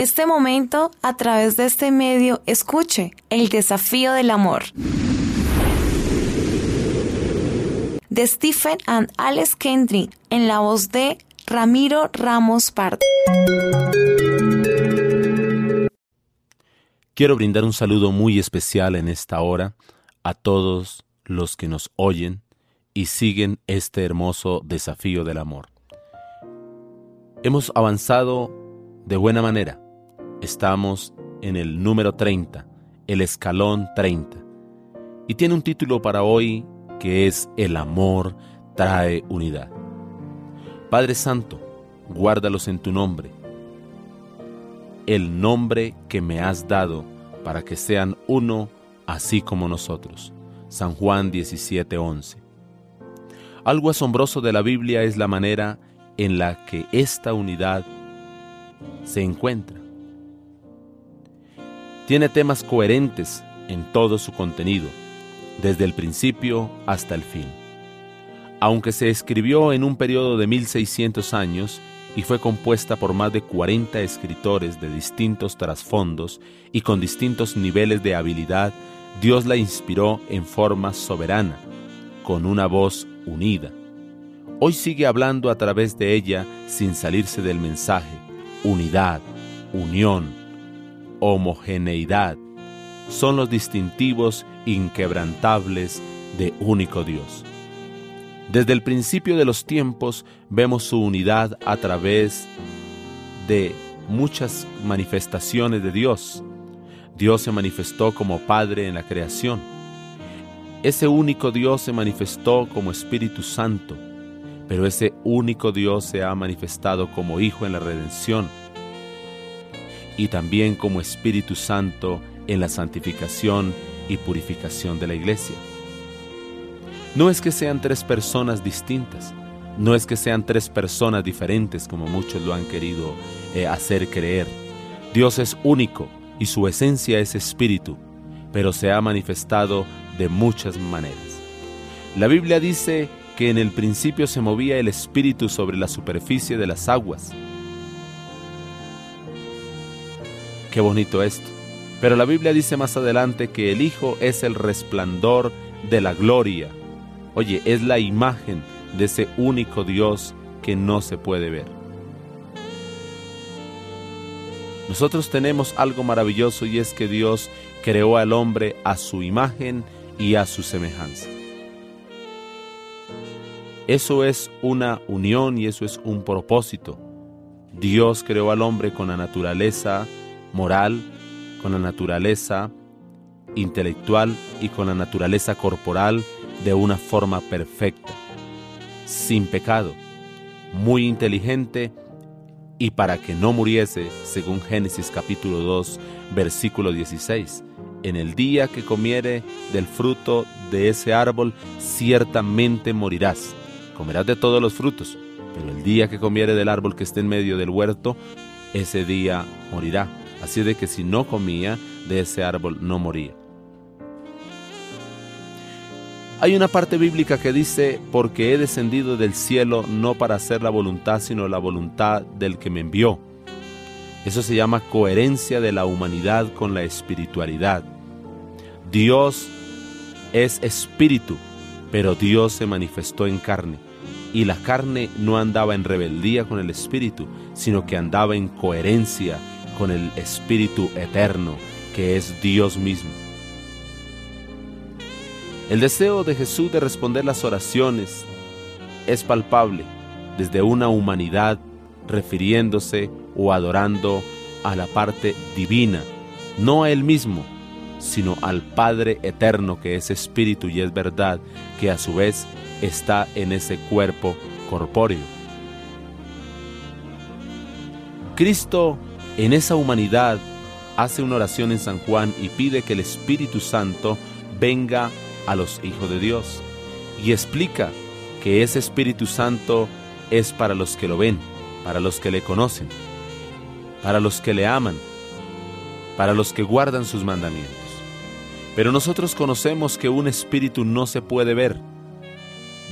este momento, a través de este medio, escuche el desafío del amor. De Stephen and Alex Kendrick, en la voz de Ramiro Ramos Pardo. Quiero brindar un saludo muy especial en esta hora a todos los que nos oyen y siguen este hermoso desafío del amor. Hemos avanzado de buena manera. Estamos en el número 30, el escalón 30. Y tiene un título para hoy que es El amor trae unidad. Padre Santo, guárdalos en tu nombre, el nombre que me has dado para que sean uno así como nosotros. San Juan 17:11. Algo asombroso de la Biblia es la manera en la que esta unidad se encuentra. Tiene temas coherentes en todo su contenido, desde el principio hasta el fin. Aunque se escribió en un periodo de 1600 años y fue compuesta por más de 40 escritores de distintos trasfondos y con distintos niveles de habilidad, Dios la inspiró en forma soberana, con una voz unida. Hoy sigue hablando a través de ella sin salirse del mensaje, unidad, unión, homogeneidad, son los distintivos inquebrantables de único Dios. Desde el principio de los tiempos vemos su unidad a través de muchas manifestaciones de Dios. Dios se manifestó como Padre en la creación. Ese único Dios se manifestó como Espíritu Santo, pero ese único Dios se ha manifestado como Hijo en la redención y también como Espíritu Santo en la santificación y purificación de la iglesia. No es que sean tres personas distintas, no es que sean tres personas diferentes como muchos lo han querido eh, hacer creer. Dios es único y su esencia es espíritu, pero se ha manifestado de muchas maneras. La Biblia dice que en el principio se movía el espíritu sobre la superficie de las aguas. Qué bonito esto. Pero la Biblia dice más adelante que el Hijo es el resplandor de la gloria Oye, es la imagen de ese único Dios que no se puede ver. Nosotros tenemos algo maravilloso y es que Dios creó al hombre a su imagen y a su semejanza. Eso es una unión y eso es un propósito. Dios creó al hombre con la naturaleza moral, con la naturaleza intelectual y con la naturaleza corporal de una forma perfecta, sin pecado, muy inteligente y para que no muriese, según Génesis capítulo 2, versículo 16. En el día que comiere del fruto de ese árbol, ciertamente morirás. Comerás de todos los frutos, pero el día que comiere del árbol que esté en medio del huerto, ese día morirá. Así de que si no comía de ese árbol, no moría. Hay una parte bíblica que dice, porque he descendido del cielo no para hacer la voluntad, sino la voluntad del que me envió. Eso se llama coherencia de la humanidad con la espiritualidad. Dios es espíritu, pero Dios se manifestó en carne. Y la carne no andaba en rebeldía con el espíritu, sino que andaba en coherencia con el espíritu eterno, que es Dios mismo. El deseo de Jesús de responder las oraciones es palpable desde una humanidad refiriéndose o adorando a la parte divina, no a Él mismo, sino al Padre eterno que es espíritu y es verdad, que a su vez está en ese cuerpo corpóreo. Cristo en esa humanidad hace una oración en San Juan y pide que el Espíritu Santo venga a los hijos de Dios y explica que ese Espíritu Santo es para los que lo ven, para los que le conocen, para los que le aman, para los que guardan sus mandamientos. Pero nosotros conocemos que un espíritu no se puede ver,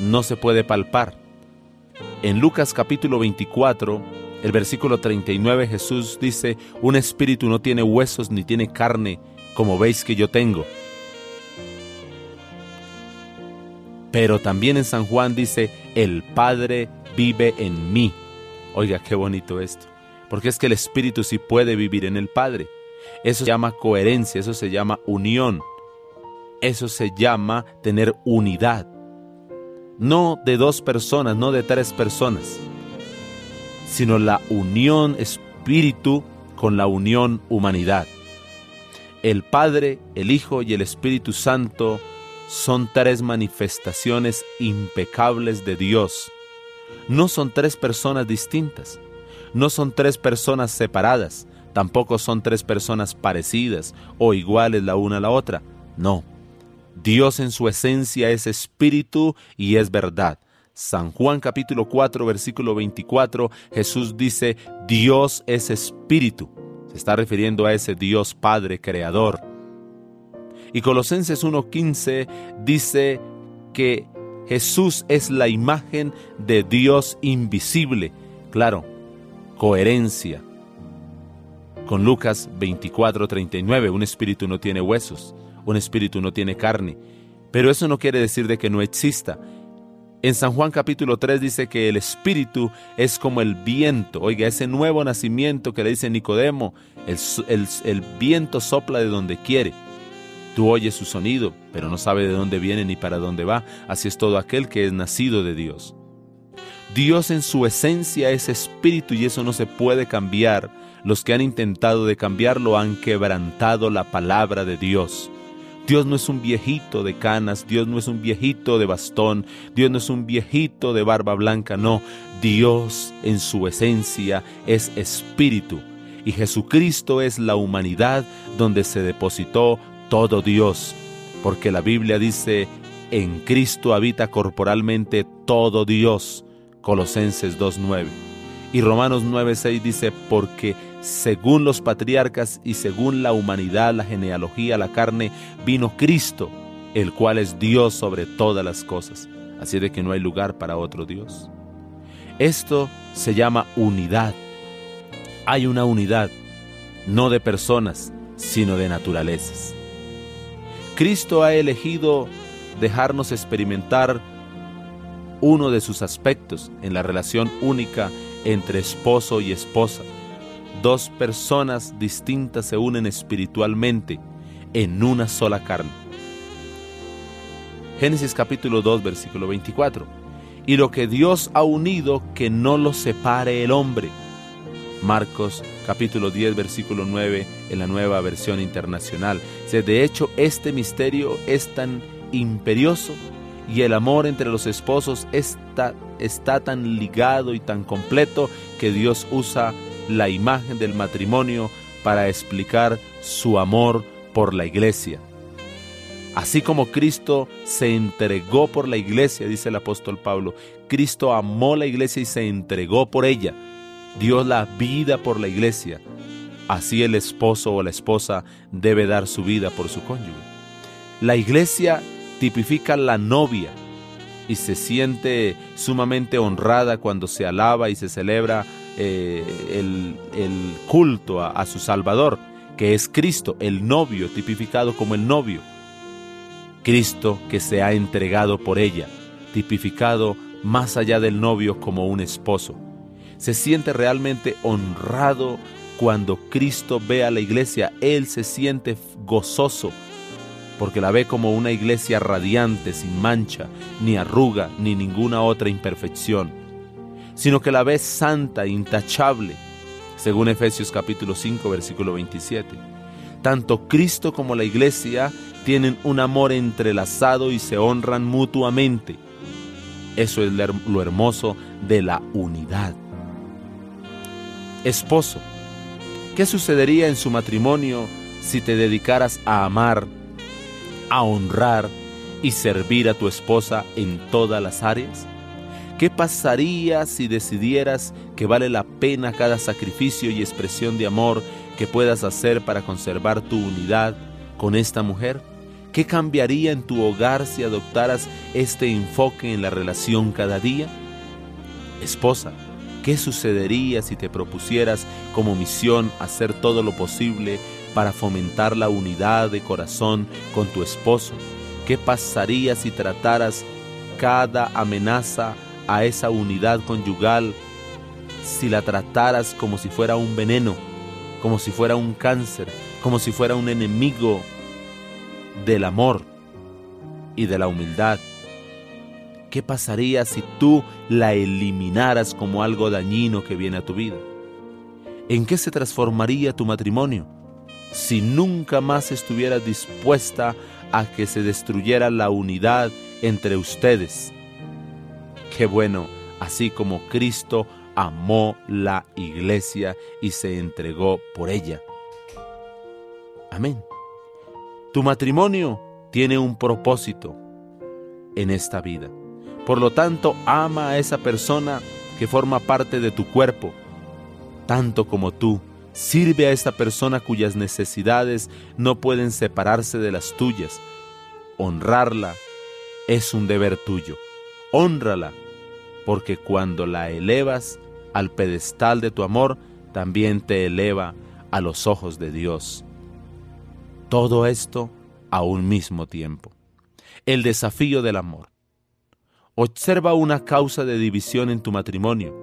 no se puede palpar. En Lucas capítulo 24, El versículo 39 Jesús dice, un espíritu no tiene huesos ni tiene carne, como veis que yo tengo. Pero también en San Juan dice, el Padre vive en mí. Oiga, qué bonito esto. Porque es que el Espíritu sí puede vivir en el Padre. Eso se llama coherencia, eso se llama unión. Eso se llama tener unidad. No de dos personas, no de tres personas, sino la unión espíritu con la unión humanidad. El Padre, el Hijo y el Espíritu Santo son tres manifestaciones impecables de Dios. No son tres personas distintas, no son tres personas separadas, tampoco son tres personas parecidas o iguales la una a la otra. No. Dios en su esencia es espíritu y es verdad. San Juan capítulo 4 versículo 24 Jesús dice, Dios es espíritu. Se está refiriendo a ese Dios Padre Creador. Y Colosenses 1.15 dice que Jesús es la imagen de Dios invisible. Claro, coherencia. Con Lucas 24.39, un espíritu no tiene huesos, un espíritu no tiene carne. Pero eso no quiere decir de que no exista. En San Juan capítulo 3 dice que el espíritu es como el viento. Oiga, ese nuevo nacimiento que le dice Nicodemo, el, viento sopla de donde quiere. Tú oyes su sonido, pero no sabe de dónde viene ni para dónde va. Así es todo aquel que es nacido de Dios. Dios en su esencia es espíritu y eso no se puede cambiar. Los que han intentado de cambiarlo han quebrantado la palabra de Dios. Dios no es un viejito de canas, Dios no es un viejito de bastón, Dios no es un viejito de barba blanca, no. Dios en su esencia es espíritu y Jesucristo es la humanidad donde se depositó todo Dios, porque la Biblia dice, en Cristo habita corporalmente todo Dios, Colosenses 2.9. Y Romanos 9.6 dice, porque según los patriarcas y según la humanidad, la genealogía, la carne, vino Cristo, el cual es Dios sobre todas las cosas. Así de que no hay lugar para otro Dios. Esto se llama unidad. Hay una unidad, no de personas, sino de naturalezas. Cristo ha elegido dejarnos experimentar uno de sus aspectos en la relación única entre esposo y esposa. Dos personas distintas se unen espiritualmente en una sola carne. Génesis capítulo 2 versículo 24. Y lo que Dios ha unido, que no lo separe el hombre. Marcos capítulo 10 versículo 9 en la nueva versión internacional. De hecho, este misterio es tan imperioso y el amor entre los esposos está, está tan ligado y tan completo que Dios usa la imagen del matrimonio para explicar su amor por la iglesia. Así como Cristo se entregó por la iglesia, dice el apóstol Pablo, Cristo amó la iglesia y se entregó por ella dio la vida por la iglesia, así el esposo o la esposa debe dar su vida por su cónyuge. La iglesia tipifica la novia y se siente sumamente honrada cuando se alaba y se celebra eh, el, culto a su Salvador, que es Cristo, el novio, tipificado como el novio. Cristo que se ha entregado por ella, tipificado más allá del novio como un esposo se siente realmente honrado cuando Cristo ve a la iglesia. Él se siente gozoso porque la ve como una iglesia radiante, sin mancha, ni arruga, ni ninguna otra imperfección, sino que la ve santa, intachable, según Efesios capítulo 5, versículo 27. Tanto Cristo como la iglesia tienen un amor entrelazado y se honran mutuamente. Eso es lo hermoso de la unidad esposo. ¿Qué sucedería en su matrimonio si te dedicaras a amar, a honrar y servir a tu esposa en todas las áreas? ¿Qué pasaría si decidieras que vale la pena cada sacrificio y expresión de amor que puedas hacer para conservar tu unidad con esta mujer? ¿Qué cambiaría en tu hogar si adoptaras este enfoque en la relación cada día? Esposa, ¿Qué sucedería si te propusieras como misión hacer todo lo posible para fomentar la unidad de corazón con tu esposo? ¿Qué pasaría si trataras cada amenaza a esa unidad conyugal, si la trataras como si fuera un veneno, como si fuera un cáncer, como si fuera un enemigo del amor y de la humildad? ¿Qué pasaría si tú la eliminaras como algo dañino que viene a tu vida? ¿En qué se transformaría tu matrimonio si nunca más estuvieras dispuesta a que se destruyera la unidad entre ustedes? Qué bueno, así como Cristo amó la iglesia y se entregó por ella. Amén. Tu matrimonio tiene un propósito en esta vida. Por lo tanto, ama a esa persona que forma parte de tu cuerpo, tanto como tú. Sirve a esta persona cuyas necesidades no pueden separarse de las tuyas. Honrarla es un deber tuyo. Honrala, porque cuando la elevas al pedestal de tu amor, también te eleva a los ojos de Dios. Todo esto a un mismo tiempo. El desafío del amor. Observa una causa de división en tu matrimonio.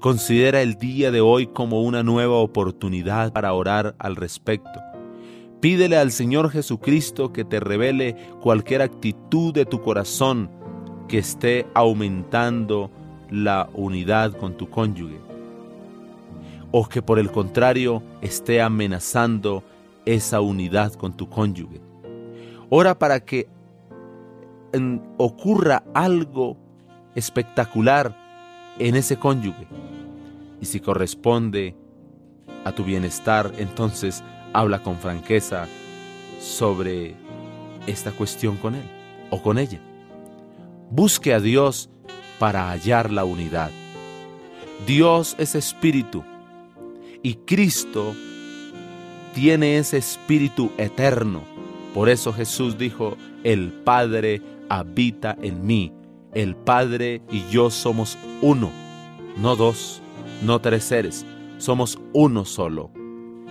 Considera el día de hoy como una nueva oportunidad para orar al respecto. Pídele al Señor Jesucristo que te revele cualquier actitud de tu corazón que esté aumentando la unidad con tu cónyuge o que por el contrario esté amenazando esa unidad con tu cónyuge. Ora para que ocurra algo espectacular en ese cónyuge. Y si corresponde a tu bienestar, entonces habla con franqueza sobre esta cuestión con él o con ella. Busque a Dios para hallar la unidad. Dios es espíritu y Cristo tiene ese espíritu eterno. Por eso Jesús dijo, el Padre habita en mí. El Padre y yo somos uno, no dos, no tres seres, somos uno solo.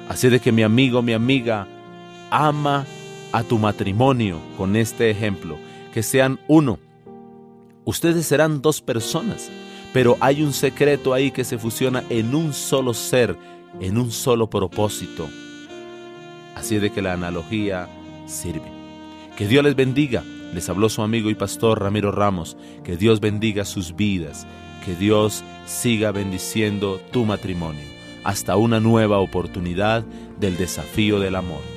Así de que mi amigo, mi amiga, ama a tu matrimonio con este ejemplo, que sean uno. Ustedes serán dos personas, pero hay un secreto ahí que se fusiona en un solo ser, en un solo propósito. Así de que la analogía sirve. Que Dios les bendiga. Les habló su amigo y pastor Ramiro Ramos. Que Dios bendiga sus vidas. Que Dios siga bendiciendo tu matrimonio. Hasta una nueva oportunidad del desafío del amor.